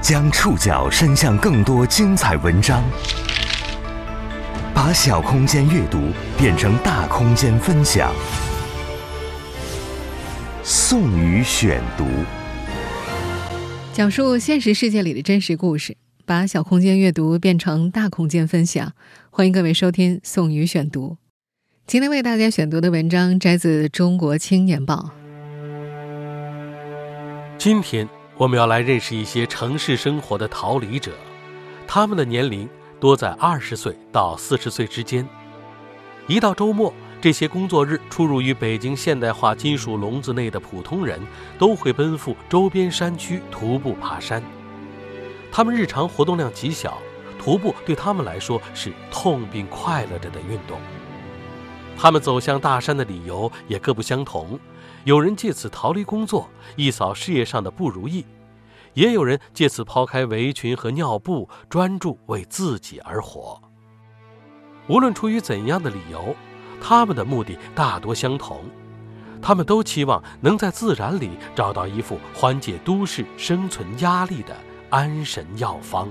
将触角伸向更多精彩文章，把小空间阅读变成大空间分享。宋宇选读，讲述现实世界里的真实故事，把小空间阅读变成大空间分享。欢迎各位收听宋宇选读。今天为大家选读的文章摘自《中国青年报》。今天。我们要来认识一些城市生活的逃离者，他们的年龄多在二十岁到四十岁之间。一到周末，这些工作日出入于北京现代化金属笼子内的普通人，都会奔赴周边山区徒步爬山。他们日常活动量极小，徒步对他们来说是痛并快乐着的运动。他们走向大山的理由也各不相同。有人借此逃离工作，一扫事业上的不如意；也有人借此抛开围裙和尿布，专注为自己而活。无论出于怎样的理由，他们的目的大多相同，他们都期望能在自然里找到一副缓解都市生存压力的安神药方。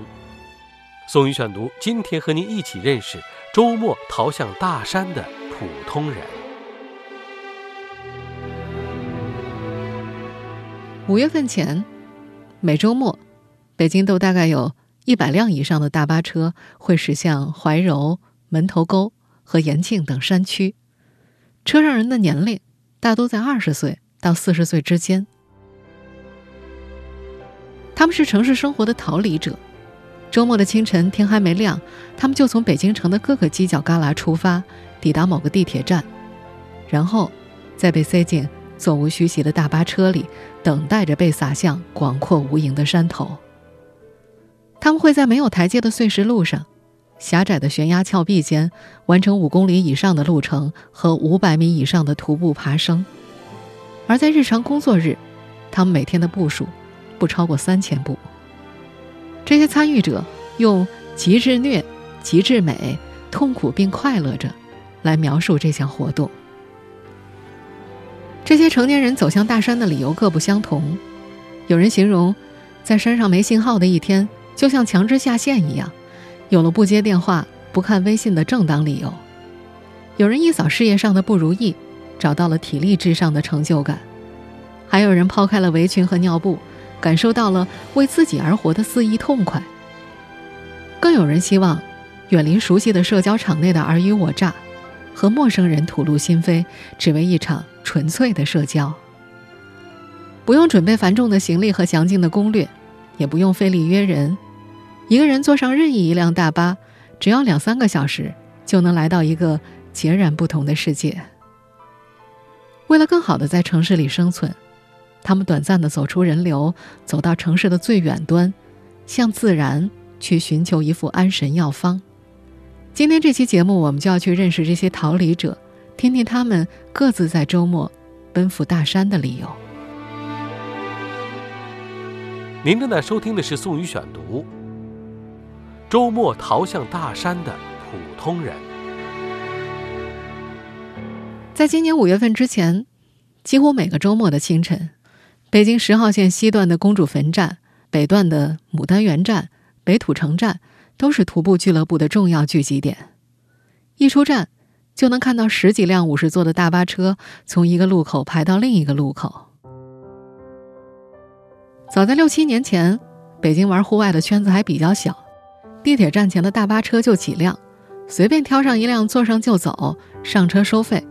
宋宇选读，今天和您一起认识周末逃向大山的普通人。五月份前，每周末，北京都大概有一百辆以上的大巴车会驶向怀柔、门头沟和延庆等山区。车上人的年龄大多在二十岁到四十岁之间。他们是城市生活的逃离者。周末的清晨，天还没亮，他们就从北京城的各个犄角旮旯出发，抵达某个地铁站，然后再被塞进。座无虚席的大巴车里，等待着被撒向广阔无垠的山头。他们会在没有台阶的碎石路上、狭窄的悬崖峭壁间，完成五公里以上的路程和五百米以上的徒步爬升。而在日常工作日，他们每天的步数不超过三千步。这些参与者用“极致虐”“极致美”“痛苦并快乐着”来描述这项活动。这些成年人走向大山的理由各不相同，有人形容，在山上没信号的一天，就像强制下线一样，有了不接电话、不看微信的正当理由；有人一扫事业上的不如意，找到了体力至上的成就感；还有人抛开了围裙和尿布，感受到了为自己而活的肆意痛快；更有人希望，远离熟悉的社交场内的尔虞我诈，和陌生人吐露心扉，只为一场。纯粹的社交，不用准备繁重的行李和详尽的攻略，也不用费力约人，一个人坐上任意一辆大巴，只要两三个小时，就能来到一个截然不同的世界。为了更好的在城市里生存，他们短暂的走出人流，走到城市的最远端，向自然去寻求一副安神药方。今天这期节目，我们就要去认识这些逃离者。听听他们各自在周末奔赴大山的理由。您正在收听的是宋宇选读。周末逃向大山的普通人，在今年五月份之前，几乎每个周末的清晨，北京十号线西段的公主坟站、北段的牡丹园站、北土城站都是徒步俱乐部的重要聚集点。一出站。就能看到十几辆五十座的大巴车从一个路口排到另一个路口。早在六七年前，北京玩户外的圈子还比较小，地铁站前的大巴车就几辆，随便挑上一辆坐上就走，上车收费，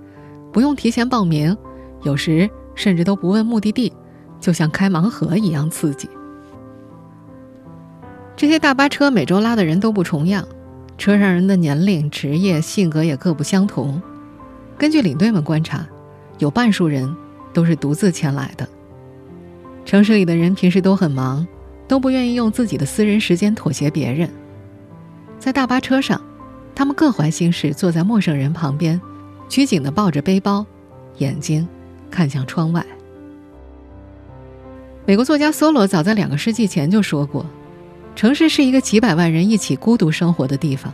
不用提前报名，有时甚至都不问目的地，就像开盲盒一样刺激。这些大巴车每周拉的人都不重样。车上人的年龄、职业、性格也各不相同。根据领队们观察，有半数人都是独自前来的。城市里的人平时都很忙，都不愿意用自己的私人时间妥协别人。在大巴车上，他们各怀心事，坐在陌生人旁边，拘谨地抱着背包，眼睛看向窗外。美国作家梭罗早在两个世纪前就说过。城市是一个几百万人一起孤独生活的地方。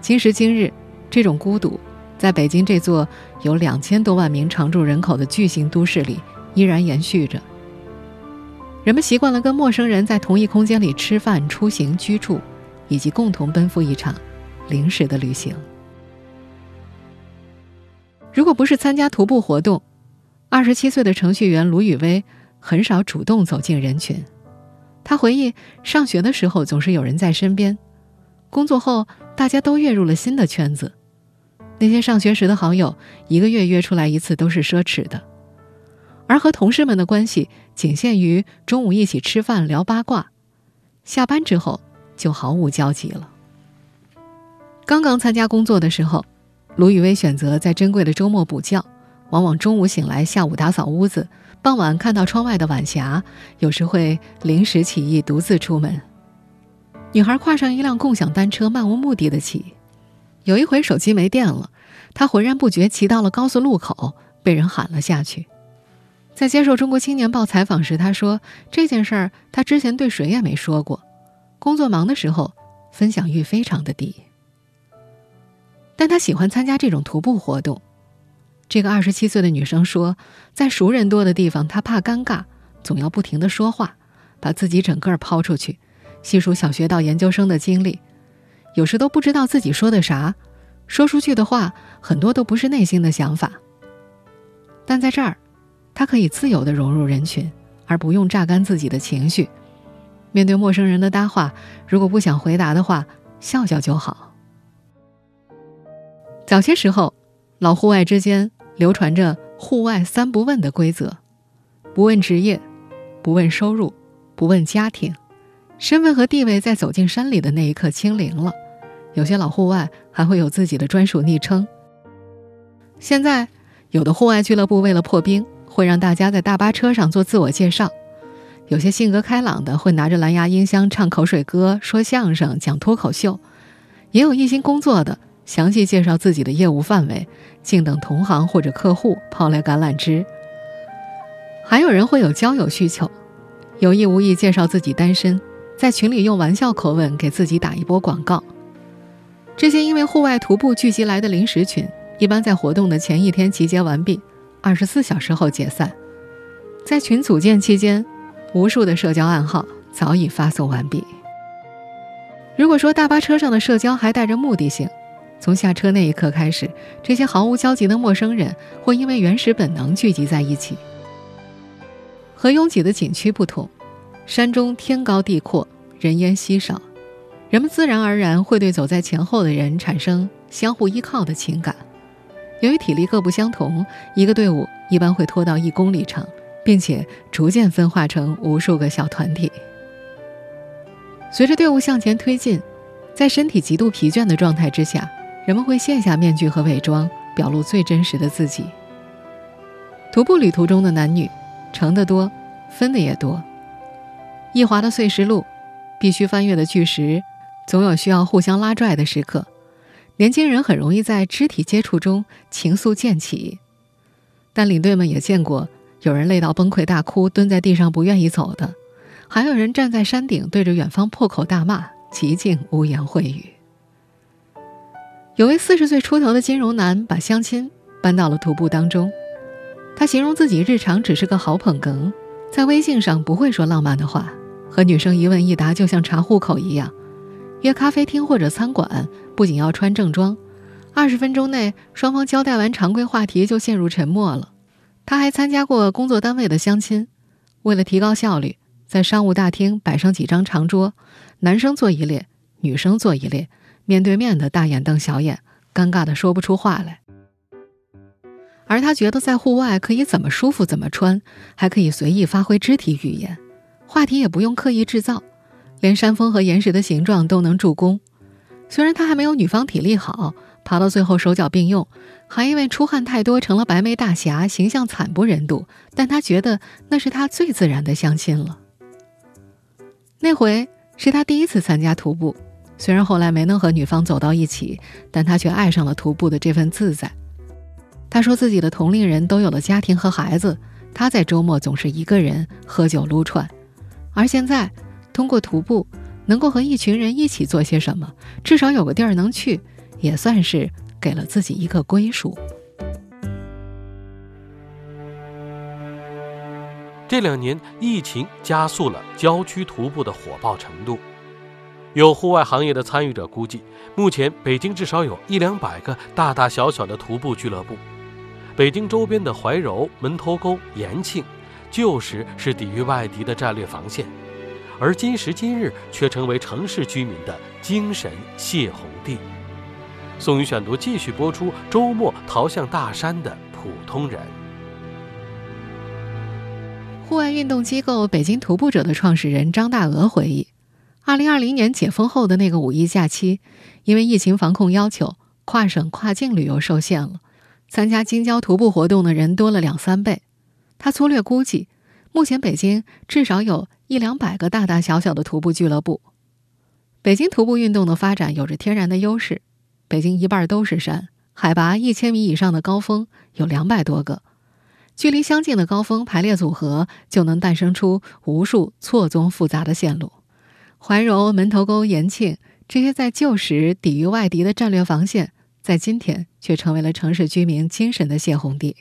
今时今日，这种孤独，在北京这座有两千多万名常住人口的巨型都市里依然延续着。人们习惯了跟陌生人在同一空间里吃饭、出行、居住，以及共同奔赴一场临时的旅行。如果不是参加徒步活动，二十七岁的程序员卢雨薇很少主动走进人群。他回忆，上学的时候总是有人在身边，工作后大家都跃入了新的圈子。那些上学时的好友，一个月约出来一次都是奢侈的，而和同事们的关系仅限于中午一起吃饭聊八卦，下班之后就毫无交集了。刚刚参加工作的时候，卢雨薇选择在珍贵的周末补觉，往往中午醒来，下午打扫屋子。傍晚看到窗外的晚霞，有时会临时起意独自出门。女孩跨上一辆共享单车，漫无目的的骑。有一回手机没电了，她浑然不觉骑到了高速路口，被人喊了下去。在接受《中国青年报》采访时，她说这件事儿她之前对谁也没说过，工作忙的时候分享欲非常的低。但她喜欢参加这种徒步活动。这个二十七岁的女生说，在熟人多的地方，她怕尴尬，总要不停的说话，把自己整个抛出去，细数小学到研究生的经历，有时都不知道自己说的啥，说出去的话很多都不是内心的想法。但在这儿，她可以自由的融入人群，而不用榨干自己的情绪。面对陌生人的搭话，如果不想回答的话，笑笑就好。早些时候，老户外之间。流传着“户外三不问”的规则：不问职业，不问收入，不问家庭，身份和地位在走进山里的那一刻清零了。有些老户外还会有自己的专属昵称。现在，有的户外俱乐部为了破冰，会让大家在大巴车上做自我介绍；有些性格开朗的会拿着蓝牙音箱唱口水歌、说相声、讲脱口秀；也有一心工作的。详细介绍自己的业务范围，静等同行或者客户抛来橄榄枝。还有人会有交友需求，有意无意介绍自己单身，在群里用玩笑口吻给自己打一波广告。这些因为户外徒步聚集来的临时群，一般在活动的前一天集结完毕，二十四小时后解散。在群组建期间，无数的社交暗号早已发送完毕。如果说大巴车上的社交还带着目的性，从下车那一刻开始，这些毫无交集的陌生人会因为原始本能聚集在一起。和拥挤的景区不同，山中天高地阔，人烟稀少，人们自然而然会对走在前后的人产生相互依靠的情感。由于体力各不相同，一个队伍一般会拖到一公里长，并且逐渐分化成无数个小团体。随着队伍向前推进，在身体极度疲倦的状态之下。人们会卸下面具和伪装，表露最真实的自己。徒步旅途中的男女，成的多，分的也多。易滑的碎石路，必须翻越的巨石，总有需要互相拉拽的时刻。年轻人很容易在肢体接触中情愫渐起，但领队们也见过有人累到崩溃大哭，蹲在地上不愿意走的，还有人站在山顶对着远方破口大骂，极尽污言秽语。有位四十岁出头的金融男把相亲搬到了徒步当中，他形容自己日常只是个好捧哏，在微信上不会说浪漫的话，和女生一问一答就像查户口一样，约咖啡厅或者餐馆不仅要穿正装，二十分钟内双方交代完常规话题就陷入沉默了。他还参加过工作单位的相亲，为了提高效率，在商务大厅摆上几张长桌，男生坐一列，女生坐一列。面对面的大眼瞪小眼，尴尬的说不出话来。而他觉得在户外可以怎么舒服怎么穿，还可以随意发挥肢体语言，话题也不用刻意制造，连山峰和岩石的形状都能助攻。虽然他还没有女方体力好，爬到最后手脚并用，还因为出汗太多成了白眉大侠，形象惨不忍睹。但他觉得那是他最自然的相亲了。那回是他第一次参加徒步。虽然后来没能和女方走到一起，但他却爱上了徒步的这份自在。他说自己的同龄人都有了家庭和孩子，他在周末总是一个人喝酒撸串，而现在通过徒步能够和一群人一起做些什么，至少有个地儿能去，也算是给了自己一个归属。这两年疫情加速了郊区徒步的火爆程度。有户外行业的参与者估计，目前北京至少有一两百个大大小小的徒步俱乐部。北京周边的怀柔、门头沟、延庆，旧时是抵御外敌的战略防线，而今时今日却成为城市居民的精神泄洪地。宋宇选读继续播出：周末逃向大山的普通人。户外运动机构北京徒步者的创始人张大鹅回忆，二零二零年解封后的那个五一假期，因为疫情防控要求，跨省跨境旅游受限了，参加京郊徒步活动的人多了两三倍。他粗略估计，目前北京至少有一两百个大大小小的徒步俱乐部。北京徒步运动的发展有着天然的优势，北京一半都是山，海拔一千米以上的高峰有两百多个。距离相近的高峰排列组合，就能诞生出无数错综复杂的线路。怀柔、门头沟、延庆这些在旧时抵御外敌的战略防线，在今天却成为了城市居民精神的泄洪地。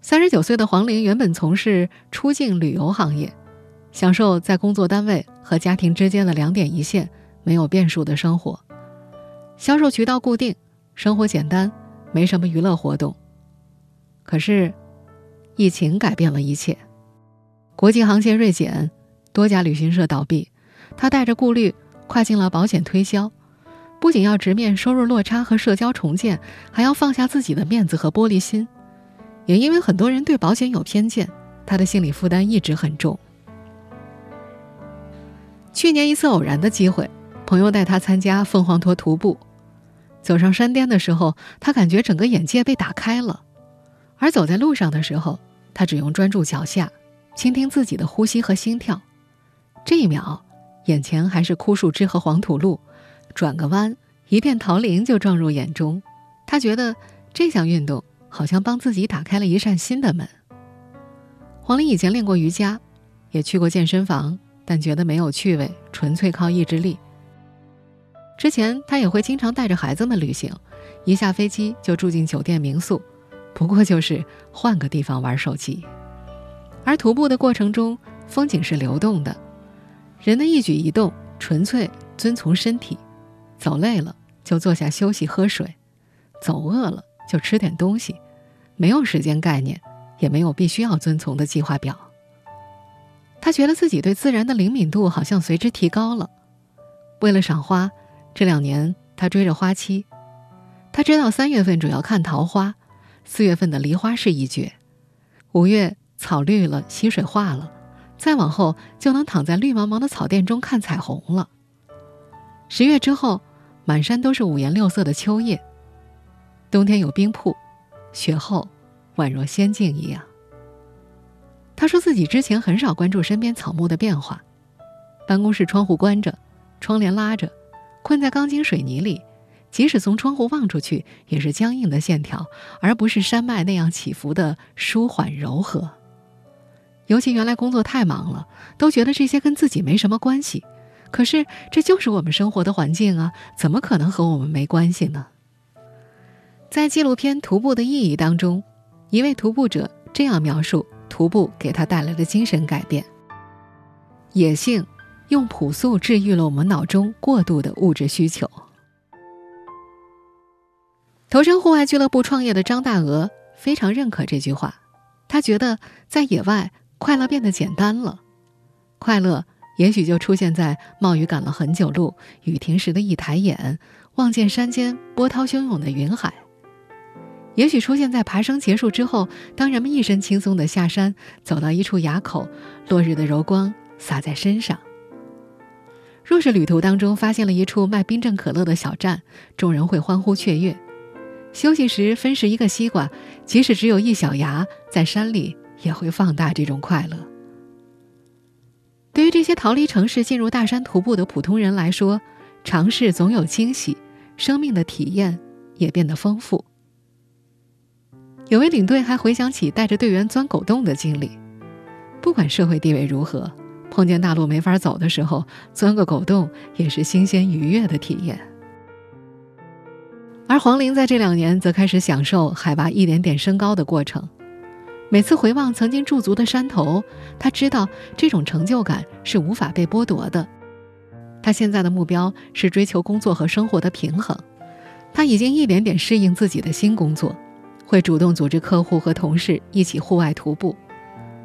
三十九岁的黄玲原本从事出境旅游行业，享受在工作单位和家庭之间的两点一线、没有变数的生活。销售渠道固定，生活简单，没什么娱乐活动。可是，疫情改变了一切，国际航线锐减，多家旅行社倒闭，他带着顾虑跨进了保险推销，不仅要直面收入落差和社交重建，还要放下自己的面子和玻璃心。也因为很多人对保险有偏见，他的心理负担一直很重。去年一次偶然的机会，朋友带他参加凤凰驼徒步，走上山巅的时候，他感觉整个眼界被打开了。而走在路上的时候，他只用专注脚下，倾听自己的呼吸和心跳。这一秒，眼前还是枯树枝和黄土路，转个弯，一片桃林就撞入眼中。他觉得这项运动好像帮自己打开了一扇新的门。黄玲以前练过瑜伽，也去过健身房，但觉得没有趣味，纯粹靠意志力。之前他也会经常带着孩子们旅行，一下飞机就住进酒店民宿。不过就是换个地方玩手机，而徒步的过程中，风景是流动的，人的一举一动纯粹遵从身体，走累了就坐下休息喝水，走饿了就吃点东西，没有时间概念，也没有必须要遵从的计划表。他觉得自己对自然的灵敏度好像随之提高了。为了赏花，这两年他追着花期，他知道三月份主要看桃花。四月份的梨花是一绝，五月草绿了，溪水化了，再往后就能躺在绿茫茫的草甸中看彩虹了。十月之后，满山都是五颜六色的秋叶。冬天有冰瀑，雪后宛若仙境一样。他说自己之前很少关注身边草木的变化，办公室窗户关着，窗帘拉着，困在钢筋水泥里。即使从窗户望出去，也是僵硬的线条，而不是山脉那样起伏的舒缓柔和。尤其原来工作太忙了，都觉得这些跟自己没什么关系。可是这就是我们生活的环境啊，怎么可能和我们没关系呢？在纪录片《徒步的意义》当中，一位徒步者这样描述徒步给他带来的精神改变：野性用朴素治愈了我们脑中过度的物质需求。投身户外俱乐部创业的张大鹅非常认可这句话，他觉得在野外快乐变得简单了，快乐也许就出现在冒雨赶了很久路，雨停时的一抬眼望见山间波涛汹涌的云海，也许出现在爬升结束之后，当人们一身轻松地下山，走到一处崖口，落日的柔光洒在身上。若是旅途当中发现了一处卖冰镇可乐的小站，众人会欢呼雀跃。休息时分食一个西瓜，即使只有一小牙，在山里也会放大这种快乐。对于这些逃离城市进入大山徒步的普通人来说，尝试总有惊喜，生命的体验也变得丰富。有位领队还回想起带着队员钻狗洞的经历，不管社会地位如何，碰见大路没法走的时候，钻个狗洞也是新鲜愉悦的体验。而黄玲在这两年则开始享受海拔一点点升高的过程。每次回望曾经驻足的山头，他知道这种成就感是无法被剥夺的。他现在的目标是追求工作和生活的平衡。他已经一点点适应自己的新工作，会主动组织客户和同事一起户外徒步。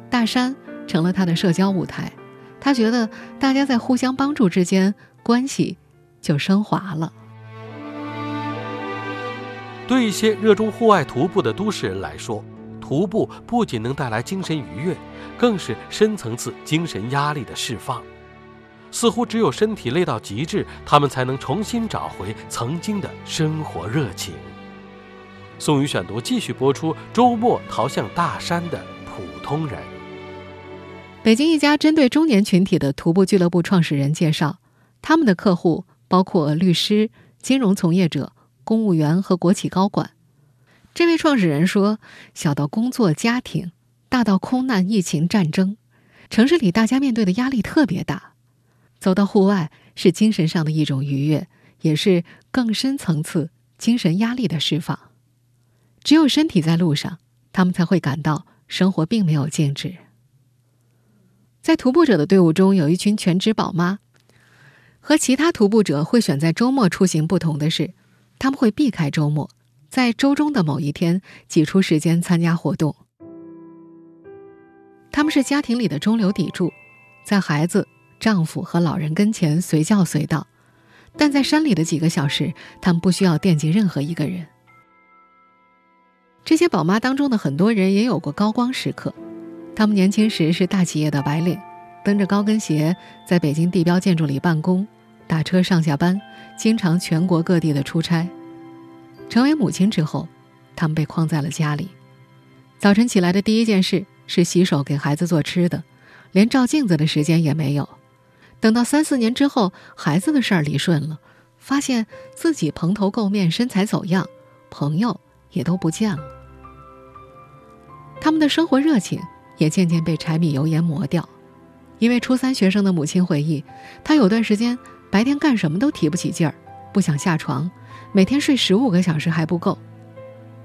大山成了他的社交舞台。他觉得大家在互相帮助之间，关系就升华了。对一些热衷户外徒步的都市人来说，徒步不仅能带来精神愉悦，更是深层次精神压力的释放。似乎只有身体累到极致，他们才能重新找回曾经的生活热情。宋宇选读继续播出：周末逃向大山的普通人。北京一家针对中年群体的徒步俱乐部创始人介绍，他们的客户包括律师、金融从业者、公务员和国企高管。这位创始人说：“小到工作、家庭，大到空难、疫情、战争，城市里大家面对的压力特别大。走到户外是精神上的一种愉悦，也是更深层次精神压力的释放。只有身体在路上，他们才会感到生活并没有静止。”在徒步者的队伍中，有一群全职宝妈。和其他徒步者会选在周末出行不同的是，他们会避开周末。在周中的某一天挤出时间参加活动。他们是家庭里的中流砥柱，在孩子、丈夫和老人跟前随叫随到，但在山里的几个小时，他们不需要惦记任何一个人。这些宝妈当中的很多人也有过高光时刻，他们年轻时是大企业的白领，蹬着高跟鞋在北京地标建筑里办公，打车上下班，经常全国各地的出差。成为母亲之后，他们被框在了家里。早晨起来的第一件事是洗手给孩子做吃的，连照镜子的时间也没有。等到三四年之后，孩子的事儿理顺了，发现自己蓬头垢面、身材走样，朋友也都不见了。他们的生活热情也渐渐被柴米油盐磨掉。一位初三学生的母亲回忆，她有段时间白天干什么都提不起劲儿，不想下床。每天睡十五个小时还不够，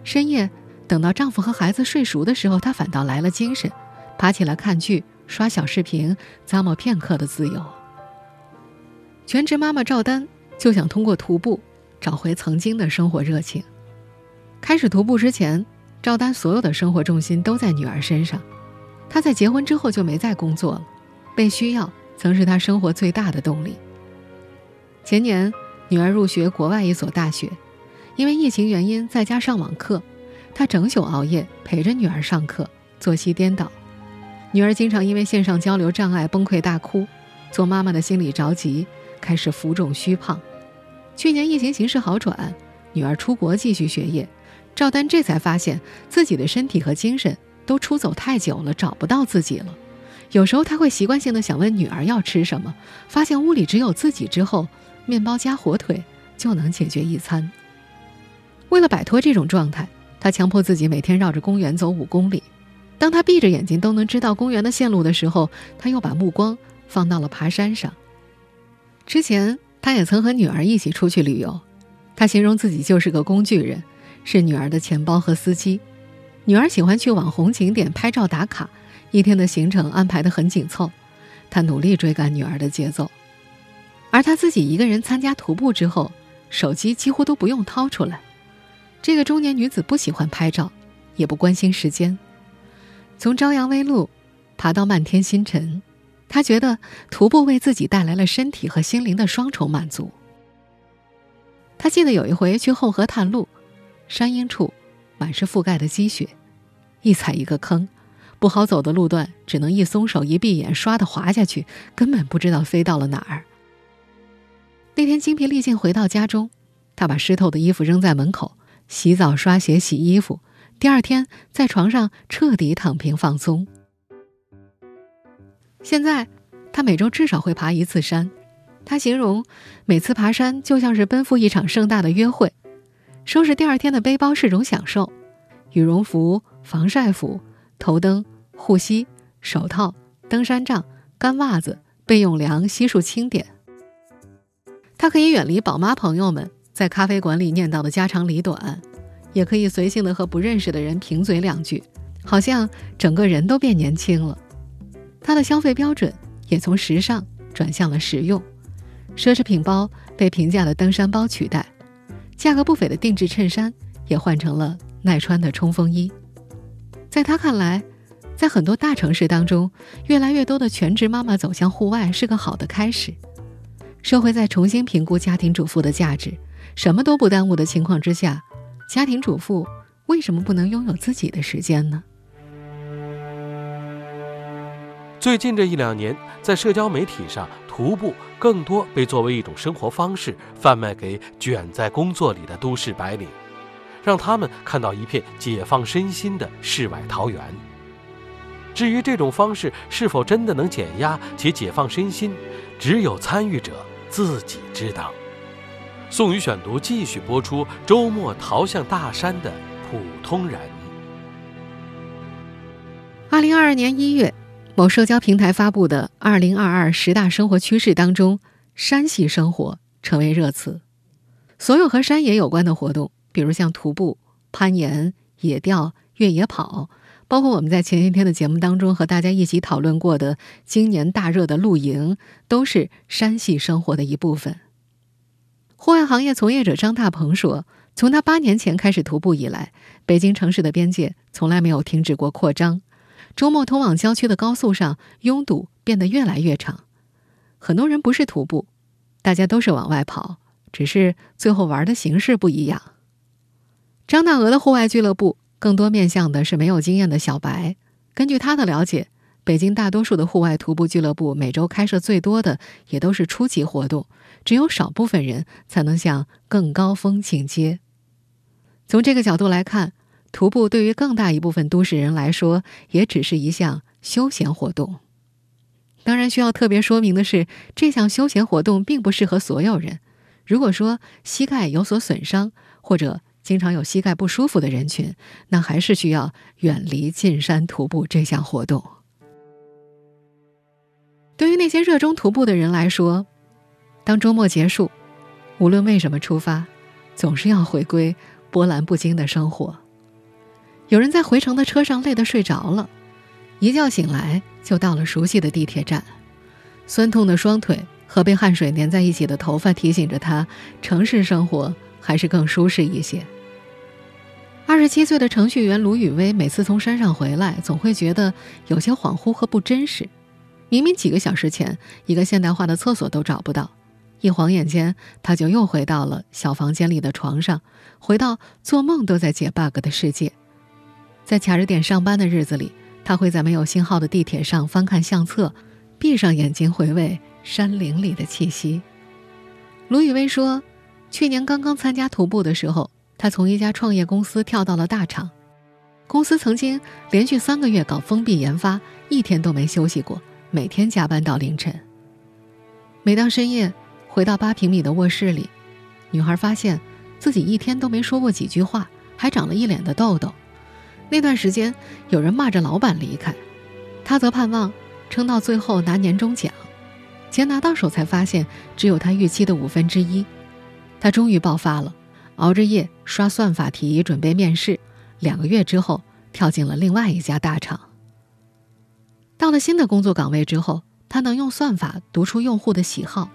深夜等到丈夫和孩子睡熟的时候，她反倒来了精神，爬起来看剧、刷小视频，咂摸片刻的自由。全职妈妈赵丹就想通过徒步找回曾经的生活热情。开始徒步之前，赵丹所有的生活重心都在女儿身上。她在结婚之后就没再工作了，被需要曾是她生活最大的动力。前年。女儿入学国外一所大学，因为疫情原因在家上网课，她整宿熬夜陪着女儿上课，作息颠倒。女儿经常因为线上交流障碍崩溃大哭，做妈妈的心里着急，开始浮肿虚胖。去年疫情形势好转，女儿出国继续学业，赵丹这才发现自己的身体和精神都出走太久了，找不到自己了。有时候他会习惯性的想问女儿要吃什么，发现屋里只有自己之后。面包加火腿就能解决一餐。为了摆脱这种状态，他强迫自己每天绕着公园走五公里。当他闭着眼睛都能知道公园的线路的时候，他又把目光放到了爬山上。之前，他也曾和女儿一起出去旅游。他形容自己就是个工具人，是女儿的钱包和司机。女儿喜欢去网红景点拍照打卡，一天的行程安排得很紧凑。他努力追赶女儿的节奏。而他自己一个人参加徒步之后，手机几乎都不用掏出来。这个中年女子不喜欢拍照，也不关心时间。从朝阳微露爬到漫天星辰，她觉得徒步为自己带来了身体和心灵的双重满足。他记得有一回去后河探路，山阴处满是覆盖的积雪，一踩一个坑，不好走的路段只能一松手一闭眼唰的滑下去，根本不知道飞到了哪儿。那天精疲力尽回到家中，他把湿透的衣服扔在门口，洗澡、刷鞋、洗衣服。第二天在床上彻底躺平放松。现在，他每周至少会爬一次山。他形容每次爬山就像是奔赴一场盛大的约会。收拾第二天的背包是种享受，羽绒服、防晒服、头灯、护膝、手套、登山杖、干袜子、备用粮、悉数清点。他可以远离宝妈朋友们在咖啡馆里念叨的家长里短，也可以随性的和不认识的人贫嘴两句，好像整个人都变年轻了。她的消费标准也从时尚转向了实用，奢侈品包被平价的登山包取代，价格不菲的定制衬衫也换成了耐穿的冲锋衣。在她看来，在很多大城市当中，越来越多的全职妈妈走向户外是个好的开始。社会在重新评估家庭主妇的价值，什么都不耽误的情况之下，家庭主妇为什么不能拥有自己的时间呢？最近这一两年，在社交媒体上，徒步更多被作为一种生活方式贩卖给卷在工作里的都市白领，让他们看到一片解放身心的世外桃源。至于这种方式是否真的能减压且解放身心，只有参与者自己知道。宋宇选读继续播出：周末逃向大山的普通人。二零二二年一月，某社交平台发布的“二零二二十大生活趋势”当中，山系生活成为热词。所有和山野有关的活动，比如像徒步、攀岩、野钓、越野跑。包括我们在前些天的节目当中和大家一起讨论过的今年大热的露营，都是山系生活的一部分。户外行业从业者张大鹏说：“从他八年前开始徒步以来，北京城市的边界从来没有停止过扩张。周末通往郊区的高速上拥堵变得越来越长，很多人不是徒步，大家都是往外跑，只是最后玩的形式不一样。”张大鹅的户外俱乐部。更多面向的是没有经验的小白。根据他的了解，北京大多数的户外徒步俱乐部每周开设最多的也都是初级活动，只有少部分人才能向更高峰进阶。从这个角度来看，徒步对于更大一部分都市人来说，也只是一项休闲活动。当然，需要特别说明的是，这项休闲活动并不适合所有人。如果说膝盖有所损伤，或者经常有膝盖不舒服的人群，那还是需要远离进山徒步这项活动。对于那些热衷徒步的人来说，当周末结束，无论为什么出发，总是要回归波澜不惊的生活。有人在回程的车上累得睡着了，一觉醒来就到了熟悉的地铁站，酸痛的双腿和被汗水粘在一起的头发提醒着他，城市生活还是更舒适一些。二十七岁的程序员卢雨薇每次从山上回来，总会觉得有些恍惚和不真实。明明几个小时前，一个现代化的厕所都找不到，一晃眼间，他就又回到了小房间里的床上，回到做梦都在解 bug 的世界。在卡着点上班的日子里，他会在没有信号的地铁上翻看相册，闭上眼睛回味山林里的气息。卢雨薇说：“去年刚刚参加徒步的时候。”他从一家创业公司跳到了大厂，公司曾经连续三个月搞封闭研发，一天都没休息过，每天加班到凌晨。每当深夜回到八平米的卧室里，女孩发现自己一天都没说过几句话，还长了一脸的痘痘。那段时间，有人骂着老板离开，她则盼望撑到最后拿年终奖，钱拿到手才发现只有她预期的五分之一。他终于爆发了。熬着夜刷算法题准备面试，两个月之后跳进了另外一家大厂。到了新的工作岗位之后，他能用算法读出用户的喜好，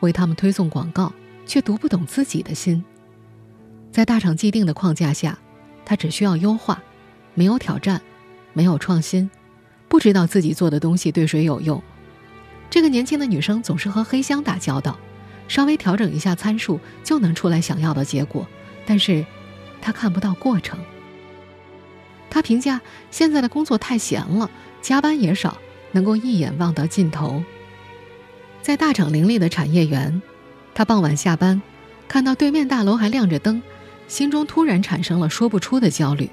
为他们推送广告，却读不懂自己的心。在大厂既定的框架下，他只需要优化，没有挑战，没有创新，不知道自己做的东西对谁有用。这个年轻的女生总是和黑箱打交道。稍微调整一下参数就能出来想要的结果，但是，他看不到过程。他评价现在的工作太闲了，加班也少，能够一眼望到尽头。在大厂林立的产业园，他傍晚下班，看到对面大楼还亮着灯，心中突然产生了说不出的焦虑。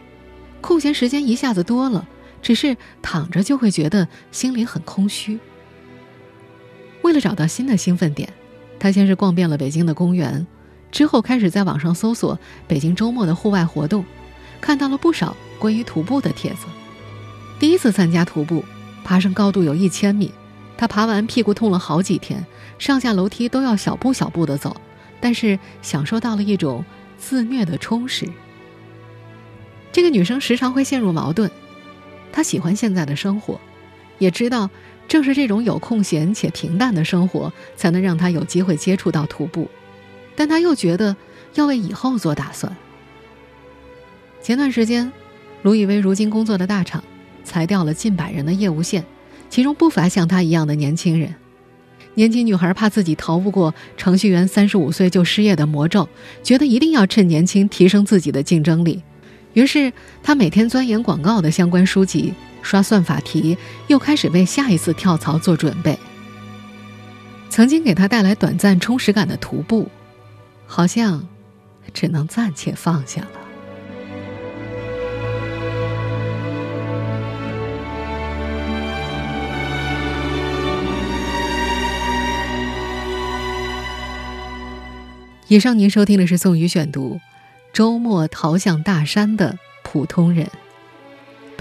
空闲时间一下子多了，只是躺着就会觉得心里很空虚。为了找到新的兴奋点。他先是逛遍了北京的公园，之后开始在网上搜索北京周末的户外活动，看到了不少关于徒步的帖子。第一次参加徒步，爬升高度有一千米，他爬完屁股痛了好几天，上下楼梯都要小步小步的走，但是享受到了一种自虐的充实。这个女生时常会陷入矛盾，她喜欢现在的生活，也知道正是这种有空闲且平淡的生活，才能让他有机会接触到徒步。但他又觉得要为以后做打算。前段时间，卢以威如今工作的大厂裁掉了近百人的业务线，其中不乏像他一样的年轻人。年轻女孩怕自己逃不过程序员三十五岁就失业的魔咒，觉得一定要趁年轻提升自己的竞争力。于是，她每天钻研广告的相关书籍，刷算法题，又开始为下一次跳槽做准备。曾经给他带来短暂充实感的徒步，好像只能暂且放下了。以上您收听的是宋宇选读，《周末逃向大山的普通人》。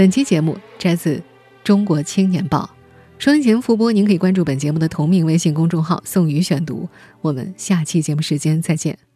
本期节目摘自《中国青年报》，双音节目复播，您可以关注本节目的同名微信公众号“宋宇选读”。我们下期节目时间再见。